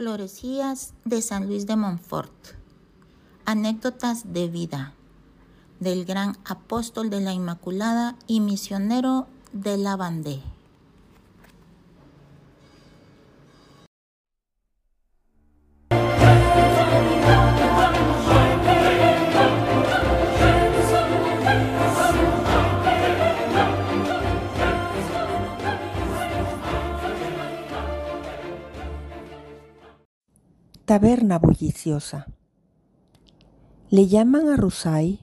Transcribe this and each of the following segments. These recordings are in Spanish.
Florecías de San Luis de Montfort. Anécdotas de vida del gran apóstol de la Inmaculada y misionero de la Bandé. Taberna bulliciosa. Le llaman a Rusay,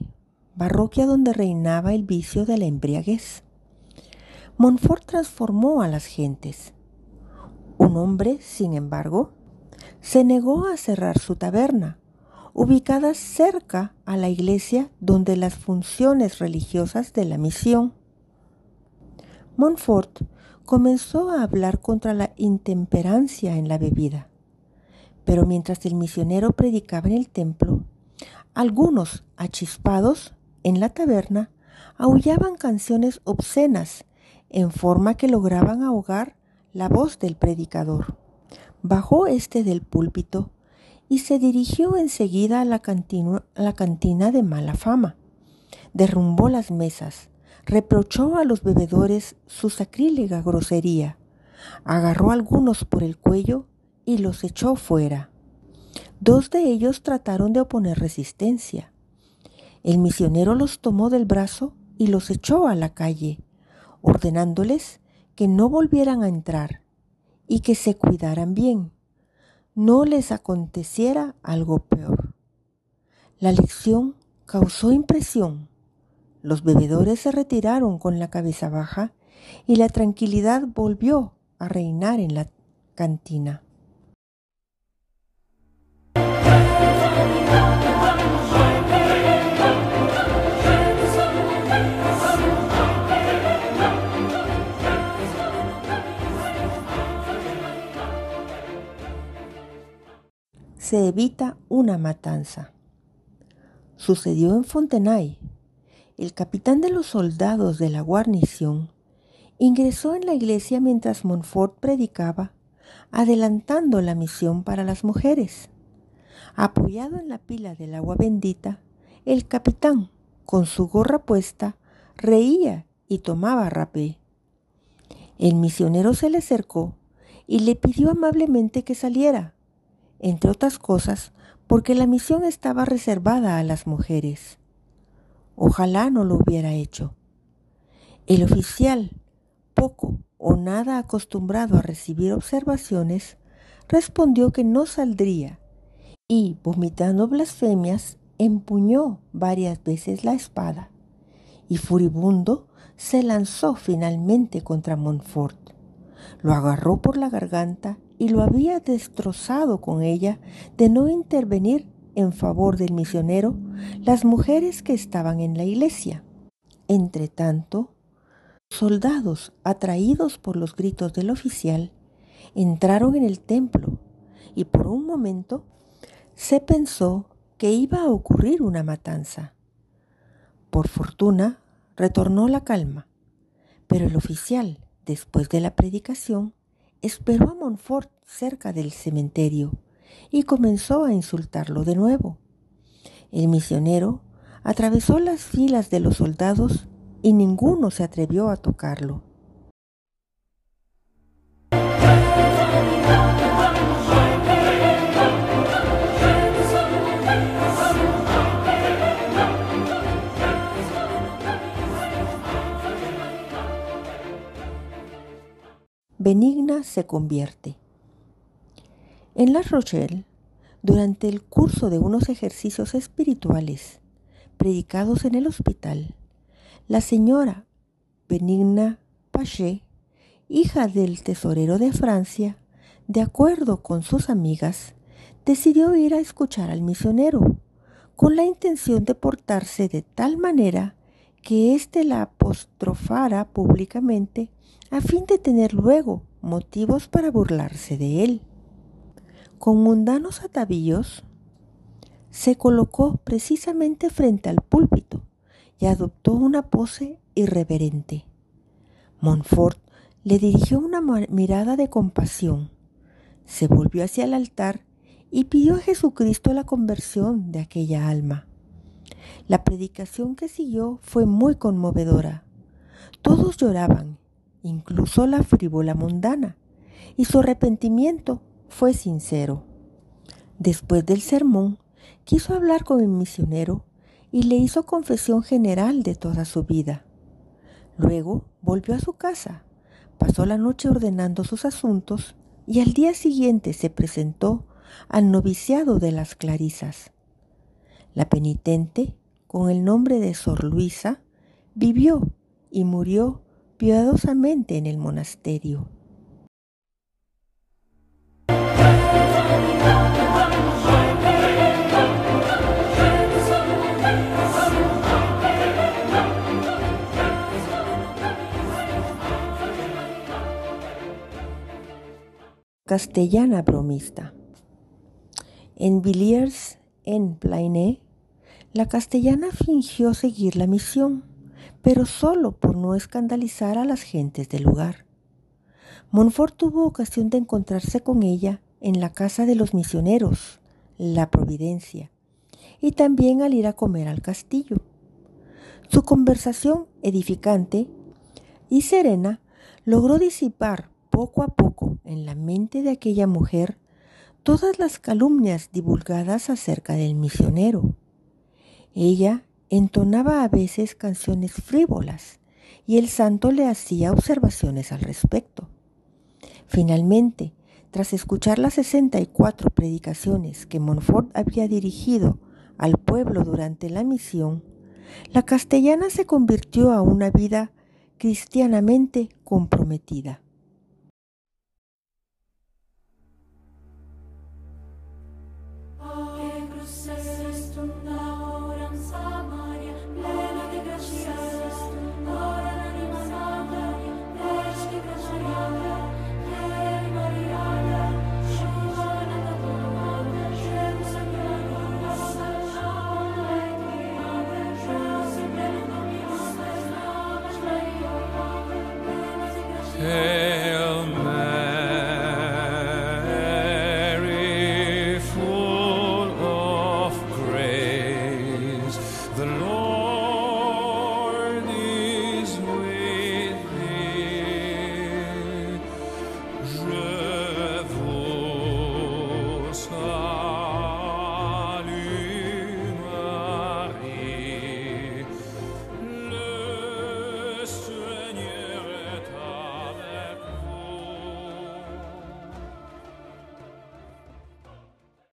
parroquia donde reinaba el vicio de la embriaguez. Montfort transformó a las gentes. Un hombre, sin embargo, se negó a cerrar su taberna, ubicada cerca a la iglesia donde las funciones religiosas de la misión. Montfort comenzó a hablar contra la intemperancia en la bebida pero mientras el misionero predicaba en el templo, algunos, achispados en la taberna, aullaban canciones obscenas en forma que lograban ahogar la voz del predicador. Bajó este del púlpito y se dirigió enseguida a la, cantina, a la cantina de mala fama. Derrumbó las mesas, reprochó a los bebedores su sacrílega grosería, agarró a algunos por el cuello y los echó fuera. Dos de ellos trataron de oponer resistencia. El misionero los tomó del brazo y los echó a la calle, ordenándoles que no volvieran a entrar y que se cuidaran bien, no les aconteciera algo peor. La lección causó impresión. Los bebedores se retiraron con la cabeza baja y la tranquilidad volvió a reinar en la cantina. Evita una matanza. Sucedió en Fontenay. El capitán de los soldados de la guarnición ingresó en la iglesia mientras Montfort predicaba, adelantando la misión para las mujeres. Apoyado en la pila del agua bendita, el capitán, con su gorra puesta, reía y tomaba rapé. El misionero se le acercó y le pidió amablemente que saliera entre otras cosas porque la misión estaba reservada a las mujeres. Ojalá no lo hubiera hecho. El oficial, poco o nada acostumbrado a recibir observaciones, respondió que no saldría y, vomitando blasfemias, empuñó varias veces la espada y furibundo se lanzó finalmente contra Montfort. Lo agarró por la garganta y lo había destrozado con ella de no intervenir en favor del misionero las mujeres que estaban en la iglesia. Entretanto, soldados, atraídos por los gritos del oficial, entraron en el templo y por un momento se pensó que iba a ocurrir una matanza. Por fortuna, retornó la calma, pero el oficial, después de la predicación, esperó a Montfort cerca del cementerio y comenzó a insultarlo de nuevo. El misionero atravesó las filas de los soldados y ninguno se atrevió a tocarlo. Benigna se convierte. En La Rochelle, durante el curso de unos ejercicios espirituales predicados en el hospital, la señora Benigna Paché, hija del tesorero de Francia, de acuerdo con sus amigas, decidió ir a escuchar al misionero, con la intención de portarse de tal manera que éste la apostrofara públicamente a fin de tener luego motivos para burlarse de él. Con mundanos atavíos, se colocó precisamente frente al púlpito y adoptó una pose irreverente. Montfort le dirigió una mirada de compasión, se volvió hacia el altar y pidió a Jesucristo la conversión de aquella alma. La predicación que siguió fue muy conmovedora. Todos lloraban, incluso la frívola mundana, y su arrepentimiento fue sincero. Después del sermón, quiso hablar con el misionero y le hizo confesión general de toda su vida. Luego volvió a su casa, pasó la noche ordenando sus asuntos y al día siguiente se presentó al noviciado de las Clarisas. La penitente, con el nombre de Sor Luisa, vivió y murió piadosamente en el monasterio. Castellana bromista. En Villiers, en Plainé, la castellana fingió seguir la misión, pero solo por no escandalizar a las gentes del lugar. Montfort tuvo ocasión de encontrarse con ella en la casa de los misioneros, la Providencia, y también al ir a comer al castillo. Su conversación edificante y serena logró disipar poco a poco en la mente de aquella mujer todas las calumnias divulgadas acerca del misionero. Ella entonaba a veces canciones frívolas y el santo le hacía observaciones al respecto. Finalmente, tras escuchar las 64 predicaciones que Montfort había dirigido al pueblo durante la misión, la castellana se convirtió a una vida cristianamente comprometida.